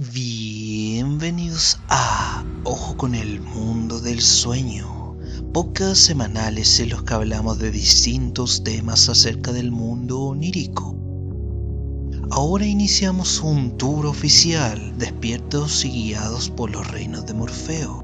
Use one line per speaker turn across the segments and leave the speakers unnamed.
Bienvenidos a Ojo con el Mundo del Sueño, pocas semanales en los que hablamos de distintos temas acerca del mundo onírico. Ahora iniciamos un tour oficial, despiertos y guiados por los reinos de Morfeo.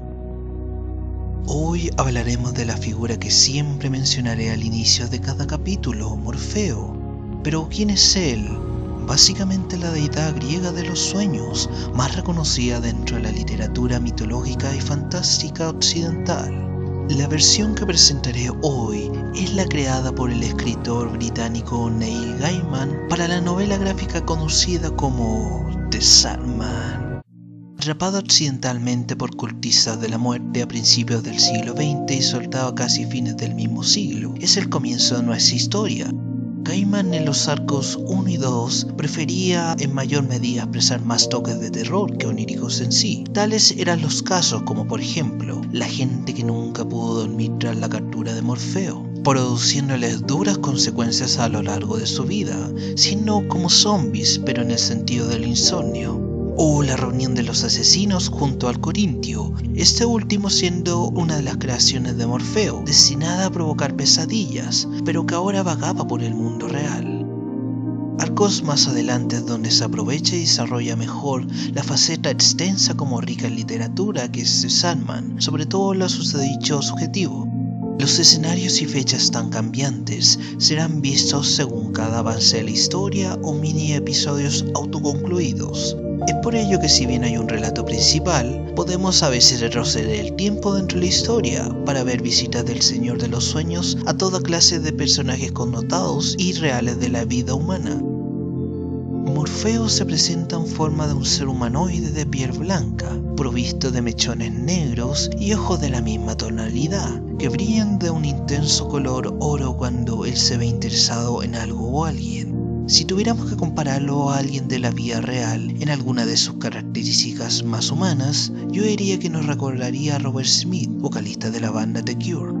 Hoy hablaremos de la figura que siempre mencionaré al inicio de cada capítulo, Morfeo. Pero ¿quién es él? Básicamente la deidad griega de los sueños, más reconocida dentro de la literatura mitológica y fantástica occidental. La versión que presentaré hoy es la creada por el escritor británico Neil Gaiman para la novela gráfica conocida como The Sandman. Atrapado accidentalmente por cultistas de la muerte a principios del siglo XX y soltado a casi fines del mismo siglo, es el comienzo de nuestra historia, Gaiman en los arcos 1 y 2 prefería en mayor medida expresar más toques de terror que oníricos en sí. Tales eran los casos como por ejemplo la gente que nunca pudo dormir tras la captura de Morfeo, produciéndoles duras consecuencias a lo largo de su vida, sino como zombies pero en el sentido del insomnio o la reunión de los asesinos junto al Corintio, este último siendo una de las creaciones de Morfeo, destinada a provocar pesadillas, pero que ahora vagaba por el mundo real. Arcos más adelante donde se aprovecha y desarrolla mejor la faceta extensa como rica en literatura que es Sandman, sobre todo lo susodicho subjetivo. Los escenarios y fechas tan cambiantes serán vistos según cada avance de la historia o mini episodios autoconcluidos. Es por ello que si bien hay un relato principal, podemos a veces retroceder el tiempo dentro de la historia para ver visitas del Señor de los Sueños a toda clase de personajes connotados y reales de la vida humana. Morfeo se presenta en forma de un ser humanoide de piel blanca, provisto de mechones negros y ojos de la misma tonalidad, que brillan de un intenso color oro cuando él se ve interesado en algo o alguien. Si tuviéramos que compararlo a alguien de la vida real en alguna de sus características más humanas, yo diría que nos recordaría a Robert Smith, vocalista de la banda The Cure.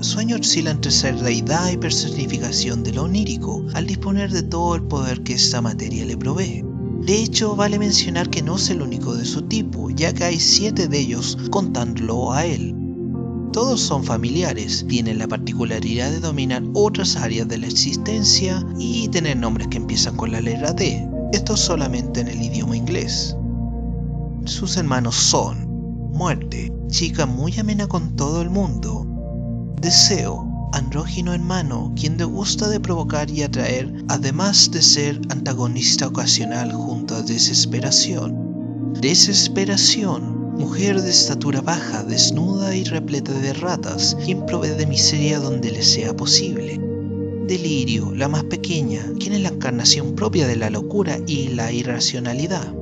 Sueño oscila entre ser deidad y personificación de lo onírico, al disponer de todo el poder que esta materia le provee. De hecho, vale mencionar que no es el único de su tipo, ya que hay siete de ellos contándolo a él. Todos son familiares, tienen la particularidad de dominar otras áreas de la existencia y tener nombres que empiezan con la letra D, esto solamente en el idioma inglés. Sus hermanos son Muerte, chica muy amena con todo el mundo, Deseo, andrógino hermano, quien le gusta de provocar y atraer, además de ser antagonista ocasional junto a Desesperación. Desesperación, mujer de estatura baja, desnuda y repleta de ratas, quien provee de miseria donde le sea posible. Delirio, la más pequeña, quien es la encarnación propia de la locura y la irracionalidad.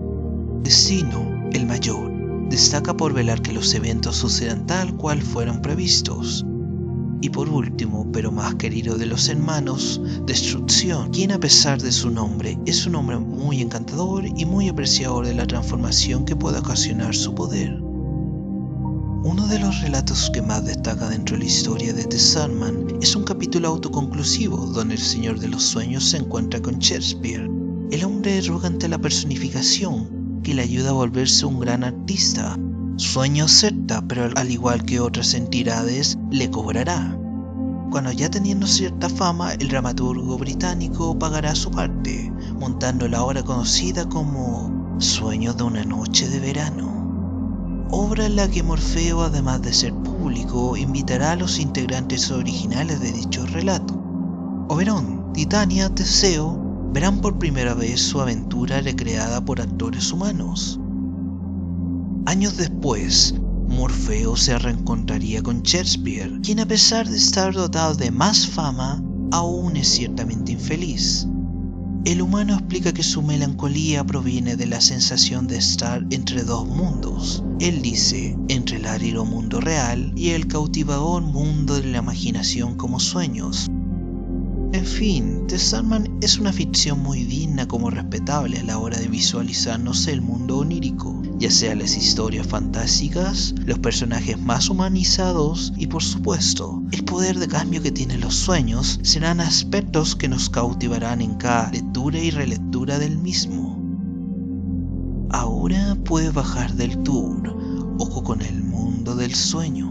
Destino, el mayor, destaca por velar que los eventos sucedan tal cual fueron previstos. Y por último, pero más querido de los hermanos, Destrucción, quien a pesar de su nombre es un hombre muy encantador y muy apreciador de la transformación que puede ocasionar su poder. Uno de los relatos que más destaca dentro de la historia de The Sandman es un capítulo autoconclusivo donde el Señor de los Sueños se encuentra con Shakespeare. El hombre roga ante la personificación que le ayuda a volverse un gran artista, Sueño acepta, pero al igual que otras entidades, le cobrará. Cuando ya teniendo cierta fama, el dramaturgo británico pagará su parte, montando la obra conocida como Sueño de una noche de verano. Obra en la que Morfeo, además de ser público, invitará a los integrantes originales de dicho relato. Oberón, Titania, Teseo verán por primera vez su aventura recreada por actores humanos. Años después, Morfeo se reencontraría con Shakespeare, quien a pesar de estar dotado de más fama, aún es ciertamente infeliz. El humano explica que su melancolía proviene de la sensación de estar entre dos mundos. Él dice, entre el árido mundo real y el cautivador mundo de la imaginación como sueños. En fin, The Sandman es una ficción muy digna como respetable a la hora de visualizarnos el mundo onírico ya sea las historias fantásticas, los personajes más humanizados y por supuesto, el poder de cambio que tienen los sueños serán aspectos que nos cautivarán en cada lectura y relectura del mismo. Ahora puedes bajar del tour. Ojo con el mundo del sueño.